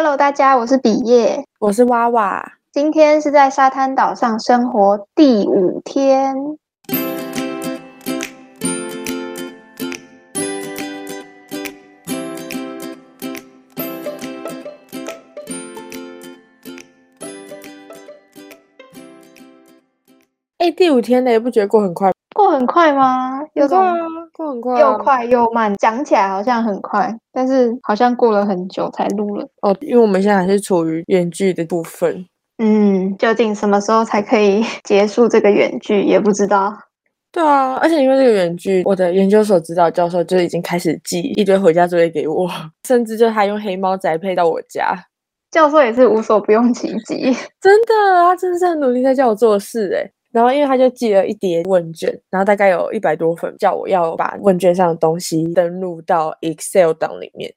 Hello，大家，我是比耶，我是娃娃。今天是在沙滩岛上生活第五天。哎、欸，第五天了，也不觉得过很快？过很快吗？有种又快又慢。讲起来好像很快，但是好像过了很久才录了。哦，因为我们现在还是处于远距的部分。嗯，究竟什么时候才可以 结束这个远距，也不知道。对啊，而且因为这个远距，我的研究所指导教授就已经开始寄一堆回家作业给我，甚至就还用黑猫宅配到我家。教授也是无所不用其极，真的，他真的是很努力在叫我做事诶。然后，因为他就寄了一叠问卷，然后大概有一百多份，叫我要把问卷上的东西登录到 Excel 档里面。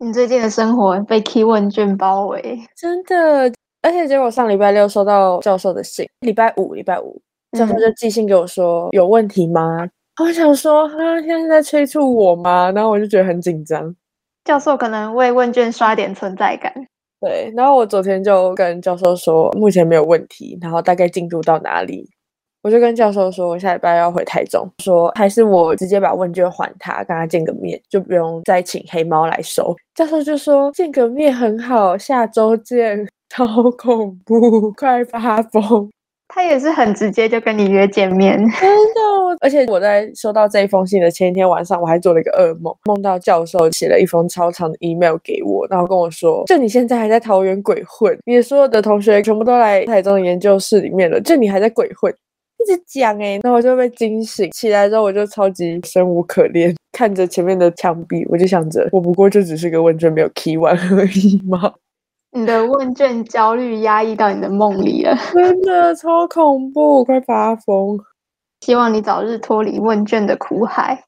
你最近的生活被 Key 问卷包围，真的。而且结果上礼拜六收到教授的信，礼拜五礼拜五教授就寄信给我说、嗯、有问题吗？我想说他，现在在催促我吗？然后我就觉得很紧张。教授可能为问卷刷点存在感。对，然后我昨天就跟教授说，目前没有问题，然后大概进度到哪里，我就跟教授说，我下礼拜要回台中，说还是我直接把问卷还他，跟他见个面，就不用再请黑猫来收。教授就说见个面很好，下周见，超恐怖，快发疯。他也是很直接就跟你约见面，真的。而且我在收到这一封信的前一天晚上，我还做了一个噩梦，梦到教授写了一封超长的 email 给我，然后跟我说：“就你现在还在桃园鬼混，你的所有的同学全部都来台中的研究室里面了，就你还在鬼混，一直讲哎。”然后我就被惊醒，起来之后我就超级生无可恋，看着前面的墙壁，我就想着，我不过就只是个问卷没有 key 完而已嘛。你的问卷焦虑压抑到你的梦里了，真的超恐怖，快发疯！希望你早日脱离问卷的苦海，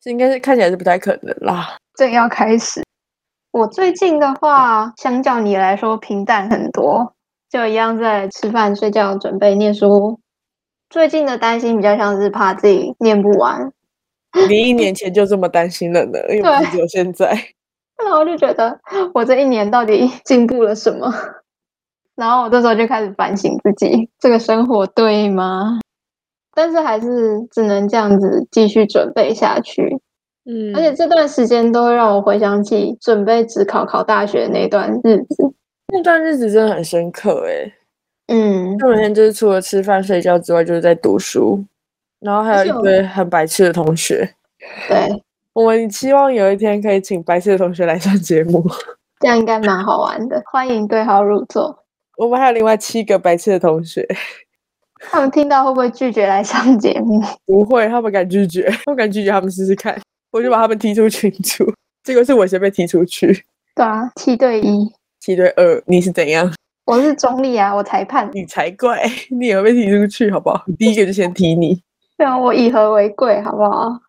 这应该是看起来是不太可能啦。正要开始，我最近的话，相较你来说平淡很多，就一样在吃饭、睡觉、准备念书。最近的担心比较像是怕自己念不完。你一年前就这么担心了呢？因为不只有现在。然后我就觉得，我这一年到底进步了什么？然后我这时候就开始反省自己，这个生活对吗？但是还是只能这样子继续准备下去。嗯，而且这段时间都会让我回想起准备只考考大学那段日子，那段日子真的很深刻诶。嗯，他每天就是除了吃饭睡觉之外，就是在读书，然后还有一堆很白痴的同学。对。我们希望有一天可以请白痴的同学来上节目，这样应该蛮好玩的。欢迎对号入座。我们还有另外七个白痴的同学，他们听到会不会拒绝来上节目？不会，他们敢拒绝，我敢拒绝他们试试看。我就把他们踢出群组，结果是我先被踢出去。对啊，七对一，七对二，你是怎样？我是中立啊，我裁判。你才怪，你也会被踢出去，好不好？第一个就先踢你。对啊，我以和为贵，好不好？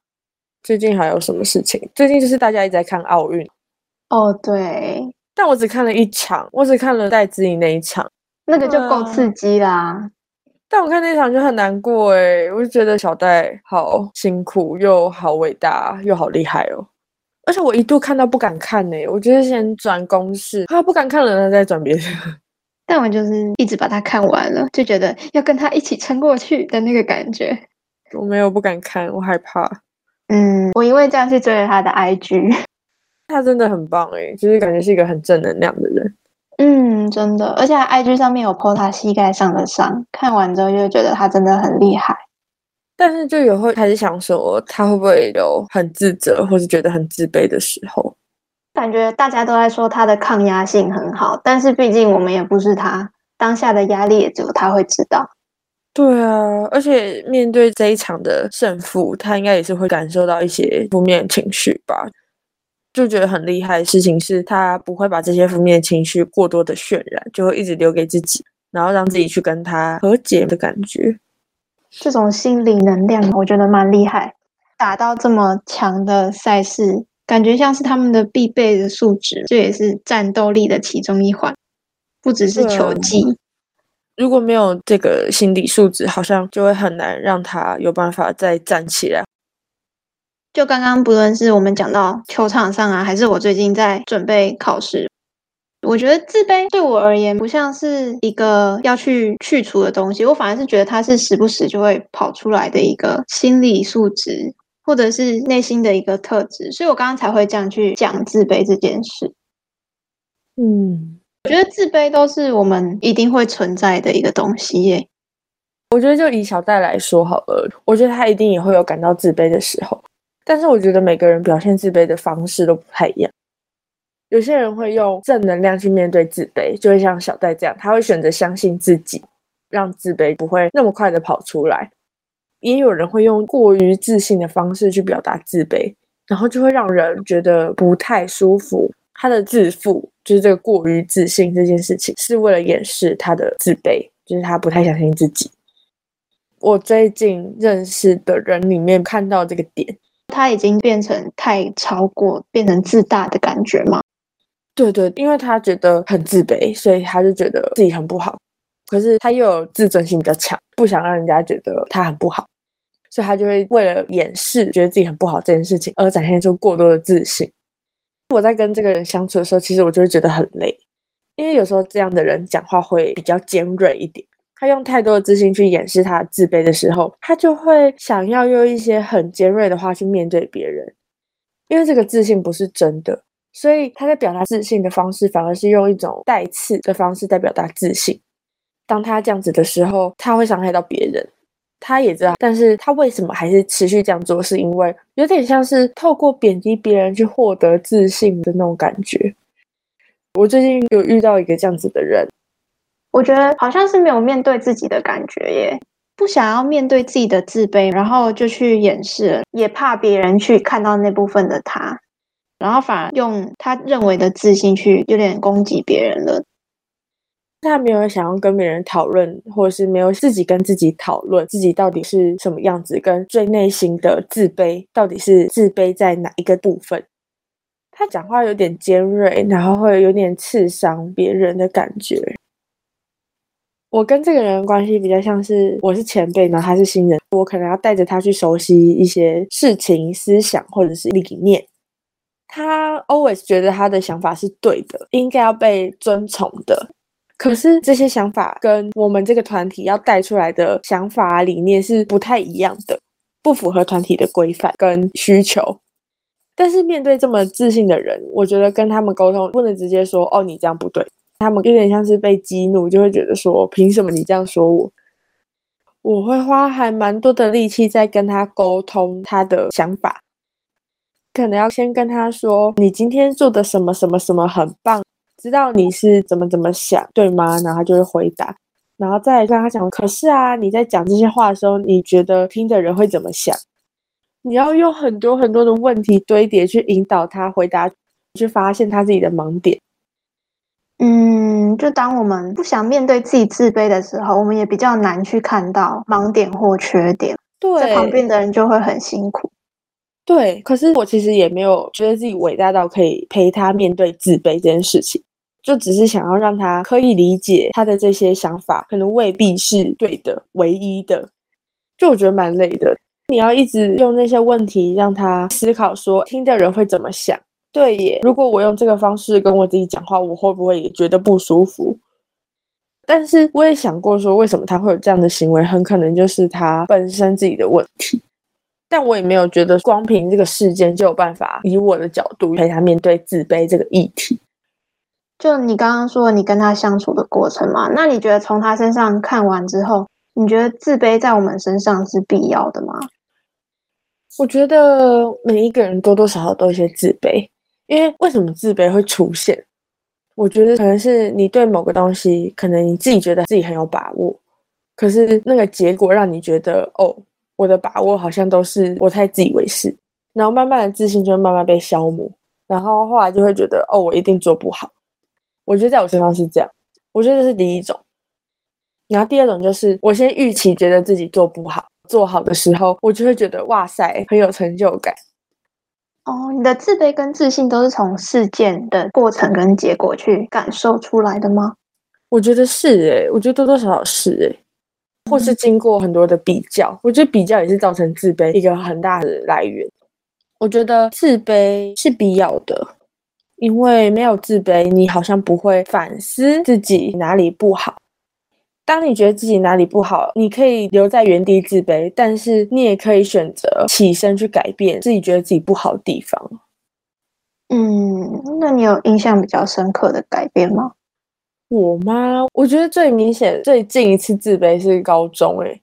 最近还有什么事情？最近就是大家一直在看奥运。哦，对，但我只看了一场，我只看了戴资颖那一场，那个就够刺激啦。嗯、但我看那场就很难过诶，我就觉得小戴好辛苦，又好伟大，又好厉害哦。而且我一度看到不敢看呢，我觉得先转公式，他不敢看了，再转别的。但我就是一直把它看完了，就觉得要跟他一起撑过去的那个感觉。我没有不敢看，我害怕。嗯，我因为这样去追了他的 IG，他真的很棒诶，就是感觉是一个很正能量的人。嗯，真的，而且他 IG 上面有 po 他膝盖上的伤，看完之后就觉得他真的很厉害。但是就有会开始想说，他会不会有很自责或是觉得很自卑的时候？感觉大家都在说他的抗压性很好，但是毕竟我们也不是他，当下的压力也只有他会知道。对啊，而且面对这一场的胜负，他应该也是会感受到一些负面情绪吧。就觉得很厉害的事情是，他不会把这些负面情绪过多的渲染，就会一直留给自己，然后让自己去跟他和解的感觉。这种心理能量，我觉得蛮厉害。打到这么强的赛事，感觉像是他们的必备的素质，这也是战斗力的其中一环，不只是球技。如果没有这个心理素质，好像就会很难让他有办法再站起来。就刚刚不论是我们讲到球场上啊，还是我最近在准备考试，我觉得自卑对我而言不像是一个要去去除的东西，我反而是觉得它是时不时就会跑出来的一个心理素质，或者是内心的一个特质，所以我刚刚才会这样去讲自卑这件事。嗯，我觉得自卑都是我们一定会存在的一个东西耶。我觉得就以小戴来说好了，我觉得他一定也会有感到自卑的时候，但是我觉得每个人表现自卑的方式都不太一样。有些人会用正能量去面对自卑，就会像小戴这样，他会选择相信自己，让自卑不会那么快的跑出来。也有人会用过于自信的方式去表达自卑，然后就会让人觉得不太舒服。他的自负就是这个过于自信这件事情，是为了掩饰他的自卑，就是他不太相信自己。我最近认识的人里面看到这个点，他已经变成太超过，变成自大的感觉吗？对对，因为他觉得很自卑，所以他就觉得自己很不好。可是他又有自尊心比较强，不想让人家觉得他很不好，所以他就会为了掩饰觉得自己很不好这件事情，而展现出过多的自信。我在跟这个人相处的时候，其实我就会觉得很累，因为有时候这样的人讲话会比较尖锐一点。他用太多的自信去掩饰他的自卑的时候，他就会想要用一些很尖锐的话去面对别人，因为这个自信不是真的。所以他在表达自信的方式，反而是用一种带刺的方式在表达自信。当他这样子的时候，他会伤害到别人。他也知道，但是他为什么还是持续这样做？是因为有点像是透过贬低别人去获得自信的那种感觉。我最近有遇到一个这样子的人，我觉得好像是没有面对自己的感觉耶，不想要面对自己的自卑，然后就去掩饰，也怕别人去看到那部分的他。然后反而用他认为的自信去有点攻击别人了。他没有想要跟别人讨论，或者是没有自己跟自己讨论自己到底是什么样子，跟最内心的自卑到底是自卑在哪一个部分。他讲话有点尖锐，然后会有点刺伤别人的感觉。我跟这个人关系比较像是我是前辈，然后他是新人，我可能要带着他去熟悉一些事情、思想或者是理念。他 always 觉得他的想法是对的，应该要被尊崇的。可是这些想法跟我们这个团体要带出来的想法理念是不太一样的，不符合团体的规范跟需求。但是面对这么自信的人，我觉得跟他们沟通不能直接说哦，你这样不对。他们有点像是被激怒，就会觉得说凭什么你这样说我？我会花还蛮多的力气在跟他沟通他的想法。可能要先跟他说，你今天做的什么什么什么很棒，知道你是怎么怎么想，对吗？然后他就会回答，然后再跟他讲。可是啊，你在讲这些话的时候，你觉得听的人会怎么想？你要用很多很多的问题堆叠去引导他回答，去发现他自己的盲点。嗯，就当我们不想面对自己自卑的时候，我们也比较难去看到盲点或缺点。对，在旁边的人就会很辛苦。对，可是我其实也没有觉得自己伟大到可以陪他面对自卑这件事情，就只是想要让他可以理解他的这些想法，可能未必是对的、唯一的。就我觉得蛮累的，你要一直用那些问题让他思考说，听的人会怎么想。对耶，如果我用这个方式跟我自己讲话，我会不会也觉得不舒服？但是我也想过说，为什么他会有这样的行为，很可能就是他本身自己的问题。但我也没有觉得光凭这个事件就有办法以我的角度陪他面对自卑这个议题。就你刚刚说你跟他相处的过程嘛，那你觉得从他身上看完之后，你觉得自卑在我们身上是必要的吗？我觉得每一个人多多少少都有些自卑，因为为什么自卑会出现？我觉得可能是你对某个东西，可能你自己觉得自己很有把握，可是那个结果让你觉得哦。我的把握好像都是我太自以为是，然后慢慢的自信就会慢慢被消磨，然后后来就会觉得哦，我一定做不好。我觉得在我身上是这样，我觉得这是第一种。然后第二种就是我先预期觉得自己做不好，做好的时候我就会觉得哇塞，很有成就感。哦，你的自卑跟自信都是从事件的过程跟结果去感受出来的吗？我觉得是诶，我觉得多多少少是诶。或是经过很多的比较，我觉得比较也是造成自卑一个很大的来源。我觉得自卑是必要的，因为没有自卑，你好像不会反思自己哪里不好。当你觉得自己哪里不好，你可以留在原地自卑，但是你也可以选择起身去改变自己觉得自己不好的地方。嗯，那你有印象比较深刻的改变吗？我吗？我觉得最明显、最近一次自卑是高中，诶，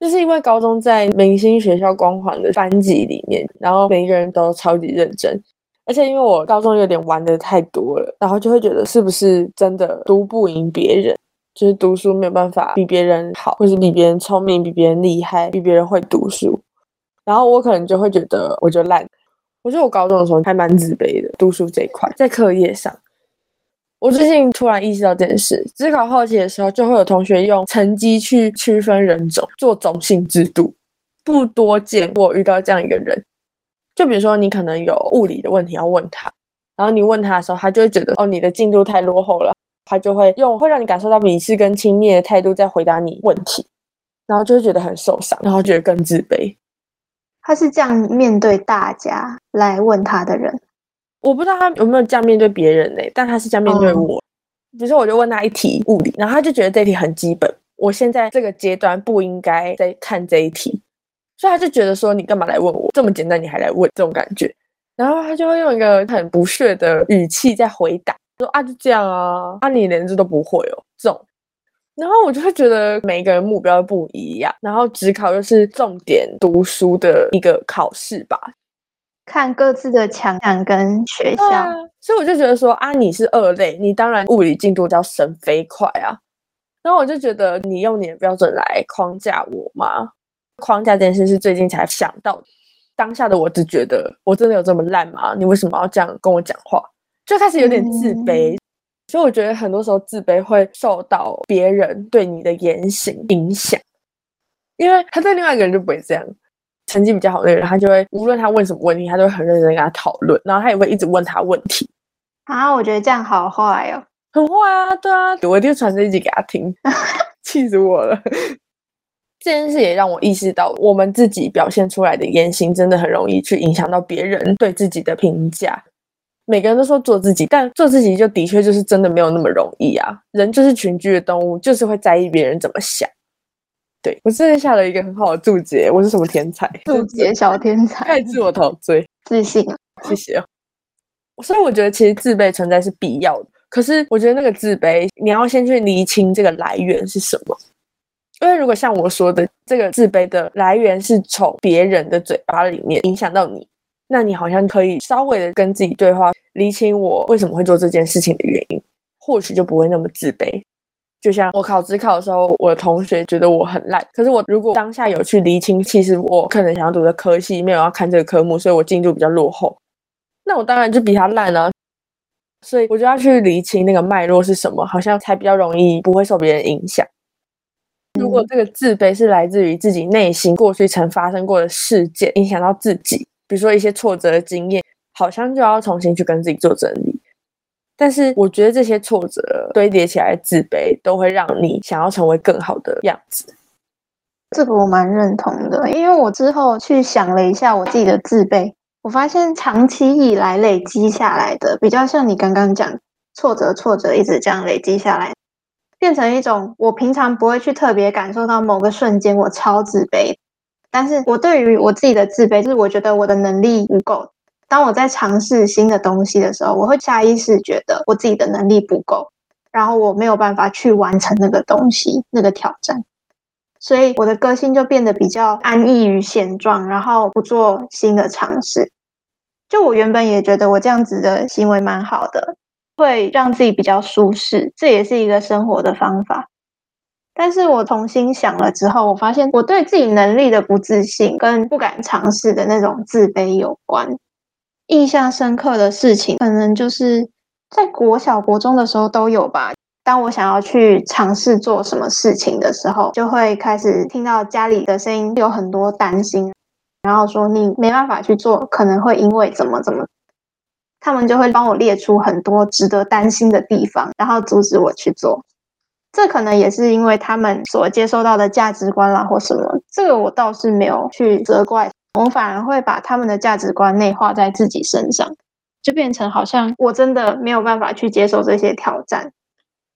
就是因为高中在明星学校光环的班级里面，然后每一个人都超级认真，而且因为我高中有点玩的太多了，然后就会觉得是不是真的读不赢别人。就是读书没有办法比别人好，或是比别人聪明、比别人厉害、比别人会读书，然后我可能就会觉得我就烂。我觉得我高中的时候还蛮自卑的，读书这一块，在课业上。我最近突然意识到这件事，指考后期的时候，就会有同学用成绩去区分人种，做种姓制度。不多见我遇到这样一个人，就比如说你可能有物理的问题要问他，然后你问他的时候，他就会觉得哦，你的进度太落后了。他就会用会让你感受到鄙视跟轻蔑的态度在回答你问题，然后就会觉得很受伤，然后觉得更自卑。他是这样面对大家来问他的人，我不知道他有没有这样面对别人呢？但他是这样面对我。比如说，我就问他一题物理，然后他就觉得这题很基本，我现在这个阶段不应该再看这一题，所以他就觉得说，你干嘛来问我这么简单，你还来问这种感觉，然后他就会用一个很不屑的语气在回答。说啊，就这样啊，啊，你连这都不会哦，这种，然后我就会觉得每一个人目标不一样，然后职考又是重点读书的一个考试吧，看各自的强项跟学校，啊，所以我就觉得说啊，你是二类，你当然物理进度叫神飞快啊，然后我就觉得你用你的标准来框架我吗？框架这件事是最近才想到，当下的我只觉得我真的有这么烂吗？你为什么要这样跟我讲话？就开始有点自卑，嗯、所以我觉得很多时候自卑会受到别人对你的言行影响，因为他对另外一个人就不会这样，成绩比较好的人，他就会无论他问什么问题，他都会很认真跟他讨论，然后他也会一直问他问题。啊，我觉得这样好坏哦，很坏啊，对啊，我一定传这一集给他听，气死我了。这件事也让我意识到，我们自己表现出来的言行真的很容易去影响到别人对自己的评价。每个人都说做自己，但做自己就的确就是真的没有那么容易啊！人就是群居的动物，就是会在意别人怎么想。对，我真的下了一个很好的注解，我是什么天才？注解小天才，太自我陶醉，自信啊！谢谢。所以我觉得其实自卑存在是必要的，可是我觉得那个自卑，你要先去厘清这个来源是什么。因为如果像我说的，这个自卑的来源是从别人的嘴巴里面影响到你。那你好像可以稍微的跟自己对话，厘清我为什么会做这件事情的原因，或许就不会那么自卑。就像我考职考的时候，我的同学觉得我很烂，可是我如果当下有去厘清，其实我可能想要读的科系没有要看这个科目，所以我进度比较落后，那我当然就比他烂了。所以我就要去厘清那个脉络是什么，好像才比较容易不会受别人影响。如果这个自卑是来自于自己内心过去曾发生过的事件，影响到自己。比如说一些挫折的经验，好像就要重新去跟自己做整理。但是我觉得这些挫折堆叠起来自卑，都会让你想要成为更好的样子。这个我蛮认同的，因为我之后去想了一下我自己的自卑，我发现长期以来累积下来的，比较像你刚刚讲挫折，挫折一直这样累积下来，变成一种我平常不会去特别感受到某个瞬间我超自卑。但是我对于我自己的自卑，就是我觉得我的能力不够。当我在尝试新的东西的时候，我会下意识觉得我自己的能力不够，然后我没有办法去完成那个东西、那个挑战。所以我的个性就变得比较安逸于现状，然后不做新的尝试。就我原本也觉得我这样子的行为蛮好的，会让自己比较舒适，这也是一个生活的方法。但是我重新想了之后，我发现我对自己能力的不自信跟不敢尝试的那种自卑有关。印象深刻的事情，可能就是在国小、国中的时候都有吧。当我想要去尝试做什么事情的时候，就会开始听到家里的声音，有很多担心，然后说你没办法去做，可能会因为怎么怎么，他们就会帮我列出很多值得担心的地方，然后阻止我去做。这可能也是因为他们所接受到的价值观啦，或什么。这个我倒是没有去责怪，我反而会把他们的价值观内化在自己身上，就变成好像我真的没有办法去接受这些挑战。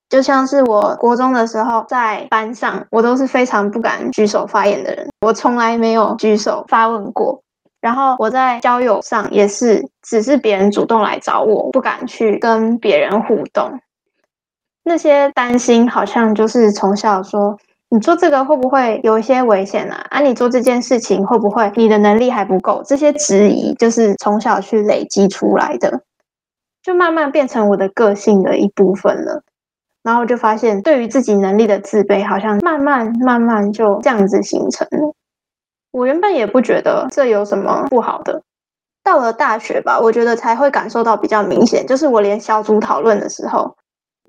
就像是我国中的时候，在班上，我都是非常不敢举手发言的人，我从来没有举手发问过。然后我在交友上也是，只是别人主动来找我，不敢去跟别人互动。那些担心好像就是从小说，你做这个会不会有一些危险啊？啊，你做这件事情会不会你的能力还不够？这些质疑就是从小去累积出来的，就慢慢变成我的个性的一部分了。然后就发现，对于自己能力的自卑，好像慢慢慢慢就这样子形成了。我原本也不觉得这有什么不好的，到了大学吧，我觉得才会感受到比较明显。就是我连小组讨论的时候，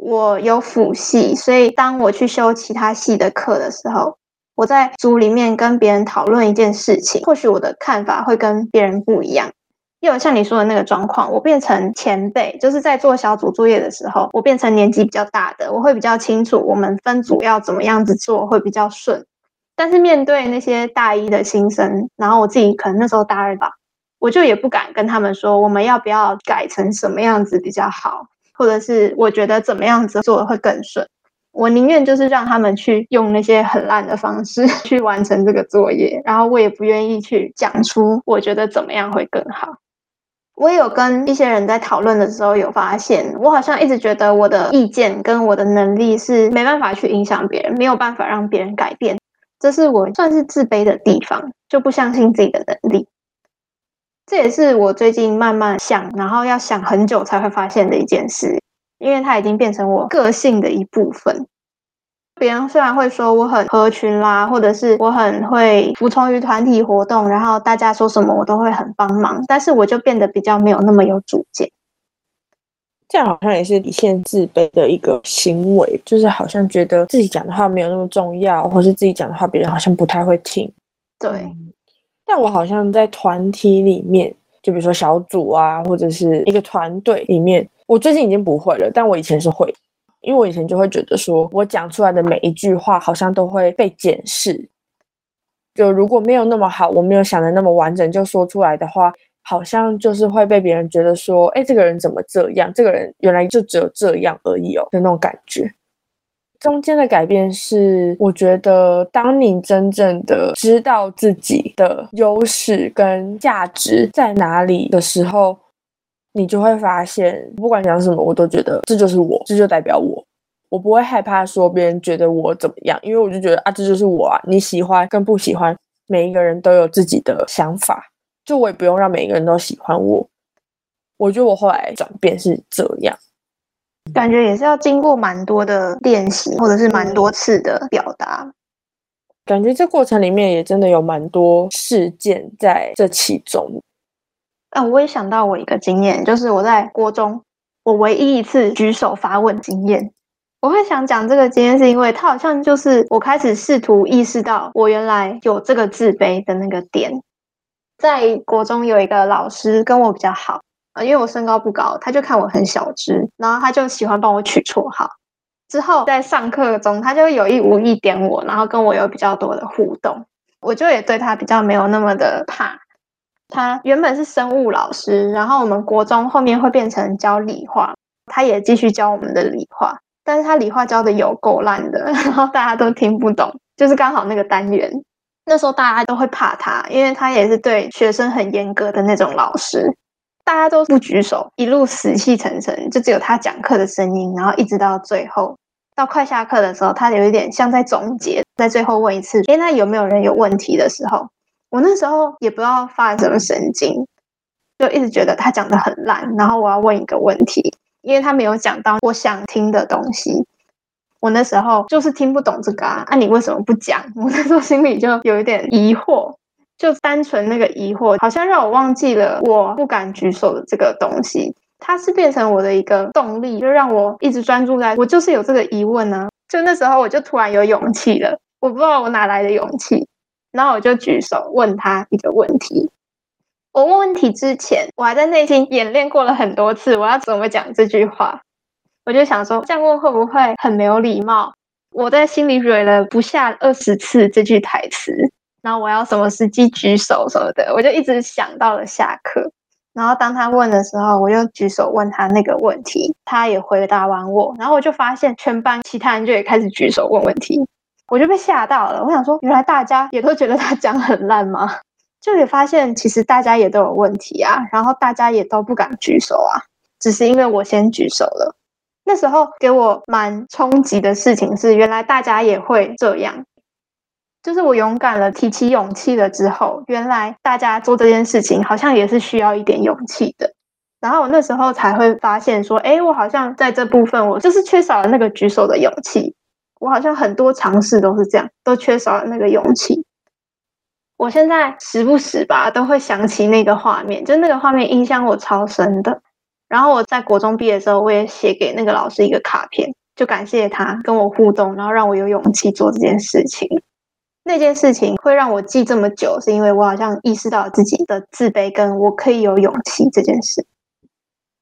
我有辅系，所以当我去修其他系的课的时候，我在组里面跟别人讨论一件事情，或许我的看法会跟别人不一样。又有像你说的那个状况，我变成前辈，就是在做小组作业的时候，我变成年纪比较大的，我会比较清楚我们分组要怎么样子做会比较顺。但是面对那些大一的新生，然后我自己可能那时候大二吧，我就也不敢跟他们说我们要不要改成什么样子比较好，或者是我觉得怎么样子做会更顺。我宁愿就是让他们去用那些很烂的方式 去完成这个作业，然后我也不愿意去讲出我觉得怎么样会更好。我也有跟一些人在讨论的时候，有发现，我好像一直觉得我的意见跟我的能力是没办法去影响别人，没有办法让别人改变，这是我算是自卑的地方，就不相信自己的能力。这也是我最近慢慢想，然后要想很久才会发现的一件事，因为它已经变成我个性的一部分。别人虽然会说我很合群啦，或者是我很会服从于团体活动，然后大家说什么我都会很帮忙，但是我就变得比较没有那么有主见。这样好像也是底线自卑的一个行为，就是好像觉得自己讲的话没有那么重要，或是自己讲的话别人好像不太会听。对，但我好像在团体里面，就比如说小组啊，或者是一个团队里面，我最近已经不会了，但我以前是会。因为我以前就会觉得说，我讲出来的每一句话好像都会被检视，就如果没有那么好，我没有想的那么完整就说出来的话，好像就是会被别人觉得说，哎，这个人怎么这样？这个人原来就只有这样而已哦的那种感觉。中间的改变是，我觉得当你真正的知道自己的优势跟价值在哪里的时候。你就会发现，不管讲什么，我都觉得这就是我，这就代表我。我不会害怕说别人觉得我怎么样，因为我就觉得啊，这就是我啊。你喜欢跟不喜欢，每一个人都有自己的想法，就我也不用让每一个人都喜欢我。我觉得我后来转变是这样，感觉也是要经过蛮多的练习，或者是蛮多次的表达。感觉这过程里面也真的有蛮多事件在这其中。啊，我也想到我一个经验，就是我在国中，我唯一一次举手发问经验。我会想讲这个经验，是因为它好像就是我开始试图意识到我原来有这个自卑的那个点。在国中有一个老师跟我比较好啊，因为我身高不高，他就看我很小只，然后他就喜欢帮我取绰号。之后在上课中，他就有意无意点我，然后跟我有比较多的互动，我就也对他比较没有那么的怕。他原本是生物老师，然后我们国中后面会变成教理化，他也继续教我们的理化，但是他理化教的有够烂的，然后大家都听不懂，就是刚好那个单元，那时候大家都会怕他，因为他也是对学生很严格的那种老师，大家都不举手，一路死气沉沉，就只有他讲课的声音，然后一直到最后，到快下课的时候，他有一点像在总结，在最后问一次，诶，那有没有人有问题的时候？我那时候也不知道发什么神经，就一直觉得他讲得很烂，然后我要问一个问题，因为他没有讲到我想听的东西。我那时候就是听不懂这个啊，那、你为什么不讲？我那时候心里就有一点疑惑，就单纯那个疑惑，好像让我忘记了我不敢举手的这个东西。它是变成我的一个动力，就让我一直专注在我就是有这个疑问呢、就那时候我就突然有勇气了，我不知道我哪来的勇气。然后我就举手问他一个问题。我问问题之前，我还在内心演练过了很多次，我要怎么讲这句话。我就想说，这样问会不会很没有礼貌？我在心里蕊了不下二十次这句台词。然后我要什么时机举手什么的，我就一直想到了下课。然后当他问的时候，我就举手问他那个问题，他也回答完我，然后我就发现全班其他人就也开始举手问问题，我就被吓到了。我想说，原来大家也都觉得他讲很烂吗？就也发现其实大家也都有问题啊，然后大家也都不敢举手啊，只是因为我先举手了。那时候给我蛮冲击的事情是，原来大家也会这样。就是我勇敢了，提起勇气了之后，原来大家做这件事情好像也是需要一点勇气的。然后我那时候才会发现说，诶，我好像在这部分我就是缺少了那个举手的勇气。我好像很多尝试都是这样，都缺少了那个勇气。我现在时不时吧都会想起那个画面，就那个画面印象我超深的。然后我在国中毕业的时候，我也写给那个老师一个卡片，就感谢他跟我互动，然后让我有勇气做这件事情。那件事情会让我记这么久，是因为我好像意识到自己的自卑，跟我可以有勇气这件事。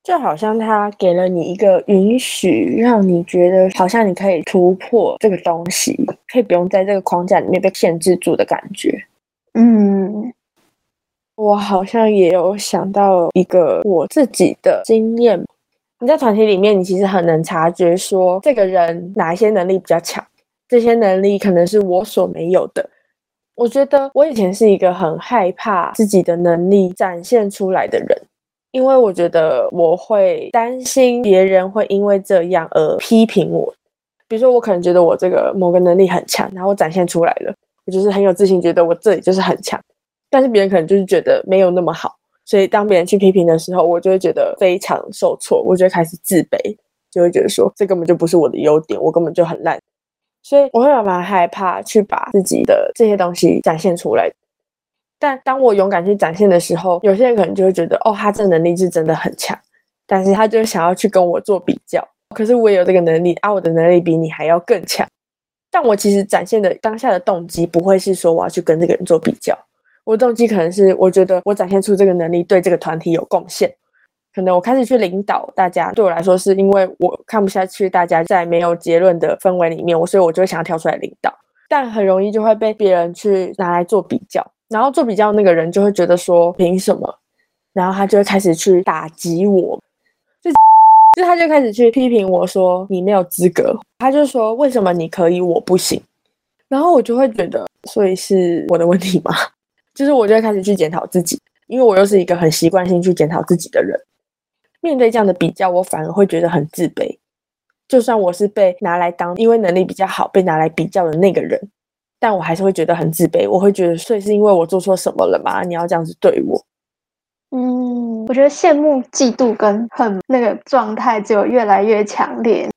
就好像他给了你一个允许，让你觉得好像你可以突破这个东西，可以不用在这个框架里面被限制住的感觉。嗯，我好像也有想到一个我自己的经验。你在团体里面，你其实很能察觉说这个人哪一些能力比较强。这些能力可能是我所没有的。我觉得我以前是一个很害怕自己的能力展现出来的人，因为我觉得我会担心别人会因为这样而批评我。比如说，我可能觉得我这个某个能力很强，然后我展现出来了，我就是很有自信，觉得我这里就是很强。但是别人可能就是觉得没有那么好，所以当别人去批评的时候，我就会觉得非常受挫，我就会开始自卑，就会觉得说这根本就不是我的优点，我根本就很烂。所以我会蛮害怕去把自己的这些东西展现出来，但当我勇敢去展现的时候，有些人可能就会觉得，哦，他这能力是真的很强，但是他就想要去跟我做比较。可是我也有这个能力啊，我的能力比你还要更强。但我其实展现的当下的动机不会是说我要去跟这个人做比较，我动机可能是我觉得我展现出这个能力对这个团体有贡献。可能我开始去领导大家，对我来说是因为我看不下去大家在没有结论的氛围里面，我所以我就会想要跳出来领导，但很容易就会被别人去拿来做比较，然后做比较那个人就会觉得说凭什么，然后他就会开始去打击我，就就他就开始去批评我说你没有资格，他就说为什么你可以我不行，然后我就会觉得所以是我的问题吗？就是我就会开始去检讨自己，因为我又是一个很习惯性去检讨自己的人。面对这样的比较，我反而会觉得很自卑。就算我是被拿来当因为能力比较好被拿来比较的那个人，但我还是会觉得很自卑。我会觉得，所以是因为我做错什么了吗？你要这样子对我？嗯，我觉得羡慕、嫉妒跟恨那个状态只有越来越强烈。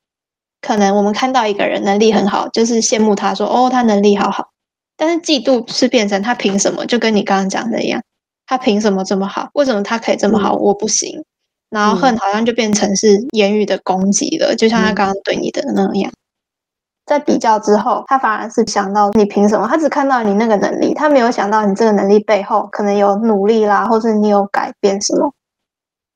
可能我们看到一个人能力很好，就是羡慕他说：“哦，他能力好好。”但是嫉妒是变成他凭什么？就跟你刚刚讲的一样，他凭什么这么好？为什么他可以这么好？嗯、我不行。然后恨好像就变成是言语的攻击了，嗯、就像他刚刚对你的那样。在比较之后，他反而是想到你凭什么？他只看到你那个能力，他没有想到你这个能力背后可能有努力啦，或是你有改变什么。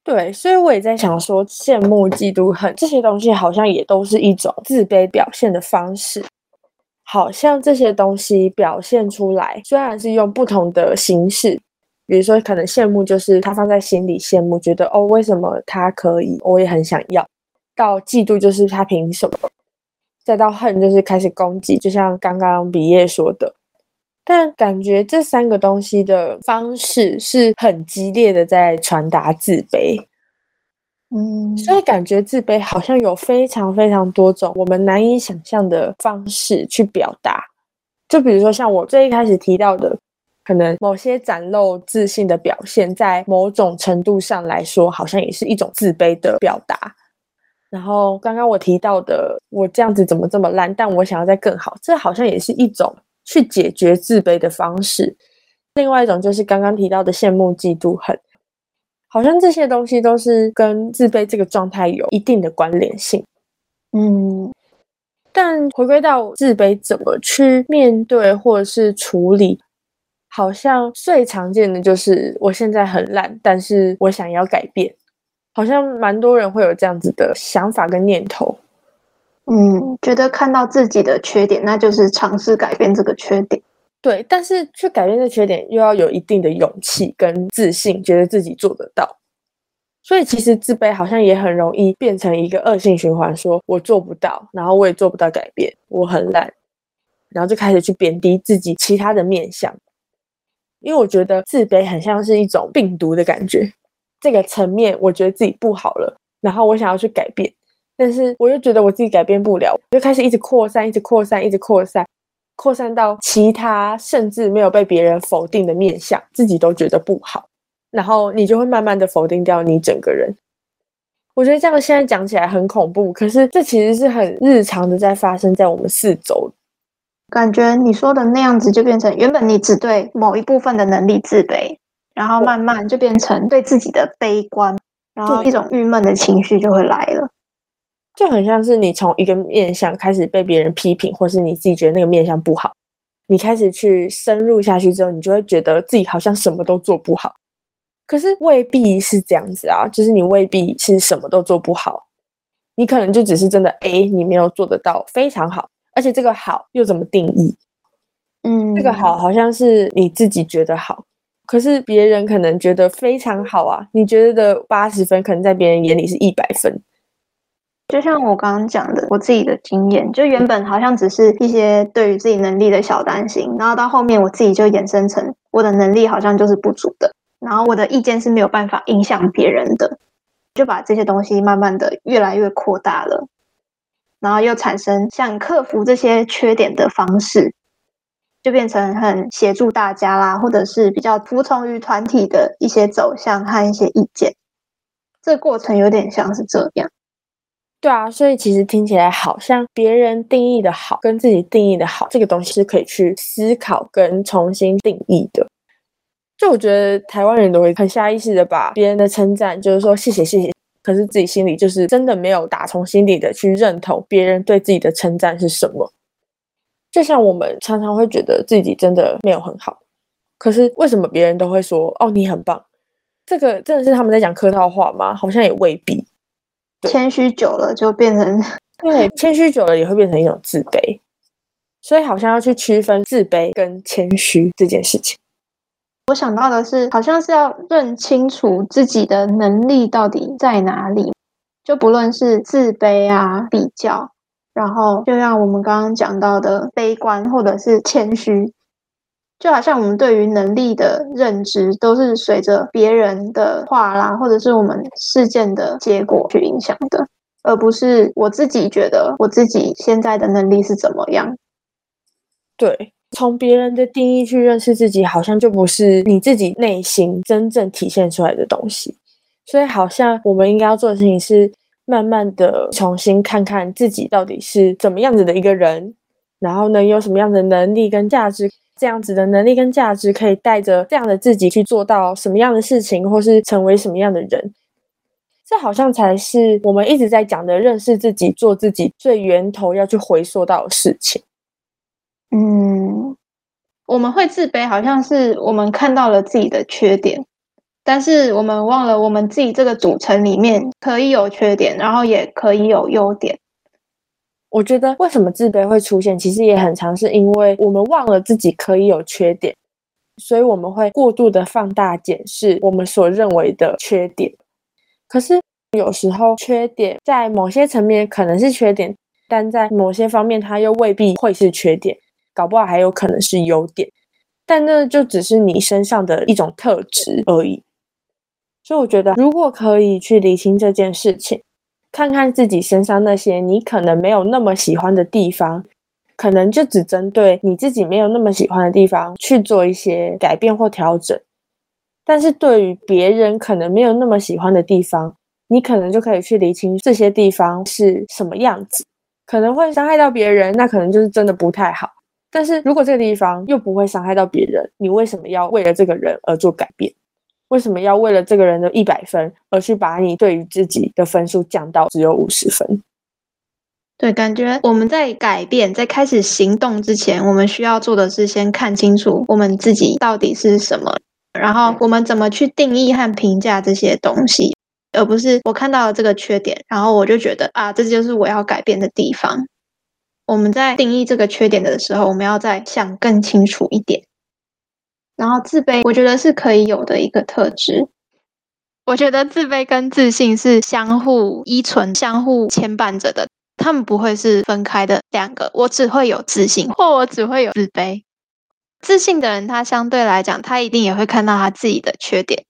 对，所以我也在想说，羡慕、嫉妒、恨这些东西，好像也都是一种自卑表现的方式。好像这些东西表现出来，虽然是用不同的形式。比如说，可能羡慕就是他放在心里羡慕，觉得哦，为什么他可以，我也很想要。到嫉妒就是他凭什么，再到恨就是开始攻击，就像刚刚比耶说的。但感觉这三个东西的方式是很激烈的，在传达自卑。嗯，所以感觉自卑好像有非常非常多种我们难以想象的方式去表达。就比如说像我最一开始提到的。可能某些展露自信的表现，在某种程度上来说，好像也是一种自卑的表达。然后刚刚我提到的，我这样子怎么这么烂？但我想要再更好，这好像也是一种去解决自卑的方式。另外一种就是刚刚提到的羡慕、嫉妒、恨，好像这些东西都是跟自卑这个状态有一定的关联性。嗯，但回归到自卑怎么去面对或者是处理？好像最常见的就是我现在很烂，但是我想要改变。好像蛮多人会有这样子的想法跟念头。嗯，觉得看到自己的缺点，那就是尝试改变这个缺点。对，但是去改变这缺点，又要有一定的勇气跟自信，觉得自己做得到。所以其实自卑好像也很容易变成一个恶性循环，说我做不到，然后我也做不到改变，我很懒，然后就开始去贬低自己其他的面向。因为我觉得自卑很像是一种病毒的感觉，这个层面我觉得自己不好了，然后我想要去改变，但是我又觉得我自己改变不了，就开始一直扩散，一直扩散，一直扩散，扩散到其他甚至没有被别人否定的面相，自己都觉得不好。然后你就会慢慢的否定掉你整个人。我觉得这样现在讲起来很恐怖，可是这其实是很日常的在发生在我们四周。感觉你说的那样子，就变成原本你只对某一部分的能力自卑，然后慢慢就变成对自己的悲观，然后一种郁闷的情绪就会来了。就很像是你从一个面相开始被别人批评，或是你自己觉得那个面相不好，你开始去深入下去之后，你就会觉得自己好像什么都做不好。可是未必是这样子啊，就是你未必是什么都做不好，你可能就只是真的 A，你没有做得到非常好，而且这个好又怎么定义？嗯，这个好好像是你自己觉得好，可是别人可能觉得非常好啊，你觉得的八十分，可能在别人眼里是一百分。就像我刚刚讲的，我自己的经验，就原本好像只是一些对于自己能力的小担心，然后到后面我自己就衍生成我的能力好像就是不足的。然后我的意见是没有办法影响别人的，就把这些东西慢慢的越来越扩大了，然后又产生想克服这些缺点的方式，就变成很协助大家啦，或者是比较服从于团体的一些走向和一些意见。这个过程有点像是这样。对啊，所以其实听起来好像别人定义的好跟自己定义的好，这个东西是可以去思考跟重新定义的。就我觉得台湾人都会很下意识的把别人的称赞，就是说谢谢谢谢，可是自己心里就是真的没有打从心底的去认同别人对自己的称赞是什么。就像我们常常会觉得自己真的没有很好，可是为什么别人都会说哦，你很棒？这个真的是他们在讲客套话吗？好像也未必。谦虚久了就变成，对，谦虚久了也会变成一种自卑，所以好像要去区分自卑跟谦虚这件事情。我想到的是，好像是要认清楚自己的能力到底在哪里，就不论是自卑啊、比较，然后就像我们刚刚讲到的悲观或者是谦虚，就好像我们对于能力的认知都是随着别人的话啦，或者是我们事件的结果去影响的，而不是我自己觉得我自己现在的能力是怎么样。对。从别人的定义去认识自己，好像就不是你自己内心真正体现出来的东西。所以，好像我们应该要做的事情是，慢慢的重新看看自己到底是怎么样子的一个人，然后呢，有什么样的能力跟价值，这样子的能力跟价值可以带着这样的自己去做到什么样的事情，或是成为什么样的人。这好像才是我们一直在讲的认识自己、做自己最源头要去回溯到的事情。嗯，我们会自卑，好像是我们看到了自己的缺点，但是我们忘了，我们自己这个组成里面可以有缺点，然后也可以有优点。我觉得为什么自卑会出现，其实也很常是因为我们忘了自己可以有缺点，所以我们会过度的放大检视我们所认为的缺点。可是有时候缺点在某些层面可能是缺点，但在某些方面它又未必会是缺点。搞不好还有可能是优点，但那就只是你身上的一种特质而已。所以我觉得，如果可以去理清这件事情，看看自己身上那些你可能没有那么喜欢的地方，可能就只针对你自己没有那么喜欢的地方去做一些改变或调整。但是对于别人可能没有那么喜欢的地方，你可能就可以去理清这些地方是什么样子，可能会伤害到别人，那可能就是真的不太好。但是如果这个地方又不会伤害到别人，你为什么要为了这个人而做改变？为什么要为了这个人的一百分而去把你对于自己的分数降到只有五十分？对，感觉我们在改变、在开始行动之前，我们需要做的是先看清楚我们自己到底是什么，然后我们怎么去定义和评价这些东西，而不是我看到了这个缺点，然后我就觉得啊，这就是我要改变的地方。我们在定义这个缺点的时候，我们要再想更清楚一点。然后自卑，我觉得是可以有的一个特质。我觉得自卑跟自信是相互依存、相互牵绊着的，他们不会是分开的两个。我只会有自信，或我只会有自卑。自信的人，他相对来讲，他一定也会看到他自己的缺点。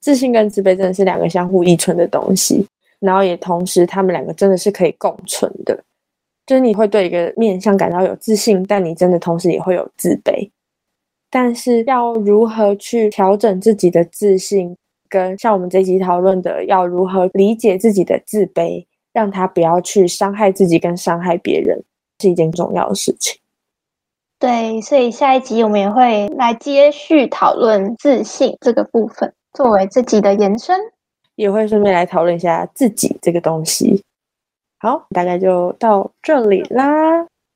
自信跟自卑真的是两个相互依存的东西，然后也同时，他们两个真的是可以共存的。就是你会对一个面相感到有自信，但你真的同时也会有自卑。但是要如何去调整自己的自信？跟像我们这集讨论的，要如何理解自己的自卑，让他不要去伤害自己跟伤害别人，是一件重要的事情。对，所以下一集我们也会来接续讨论自信这个部分，作为自己的延伸，也会顺便来讨论一下自己这个东西。好，大概就到这里啦，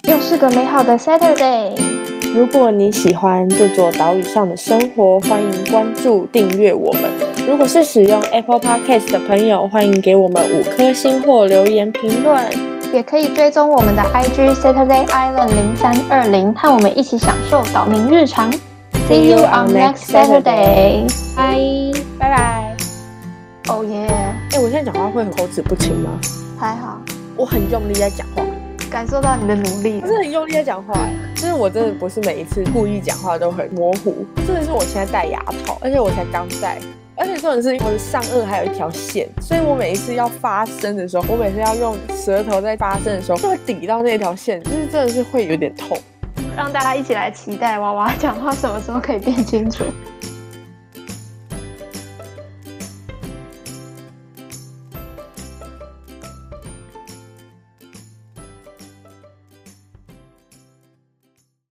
又是个美好的 Saturday。如果你喜欢这座岛屿上的生活，欢迎关注订阅我们。如果是使用 Apple Podcast 的朋友，欢迎给我们五颗星或留言评论，也可以追踪我们的 IG Saturday Island 零三二零，和我们一起享受岛民日常。See you on next Saturday，拜拜拜。哦耶！哎，我现在讲话会很口齿不清吗？还好，我很用力在讲话，感受到你的努力，不是很用力在讲话。就是我真的不是每一次故意讲话都很模糊，真的是我现在戴牙套，而且我才刚戴。而且重点是我的上颚还有一条线，所以我每一次要发声的时候，我每次要用舌头在发声的时候，就会抵到那条线，就是真的是会有点痛。让大家一起来期待娃娃讲话什么时候可以变清楚。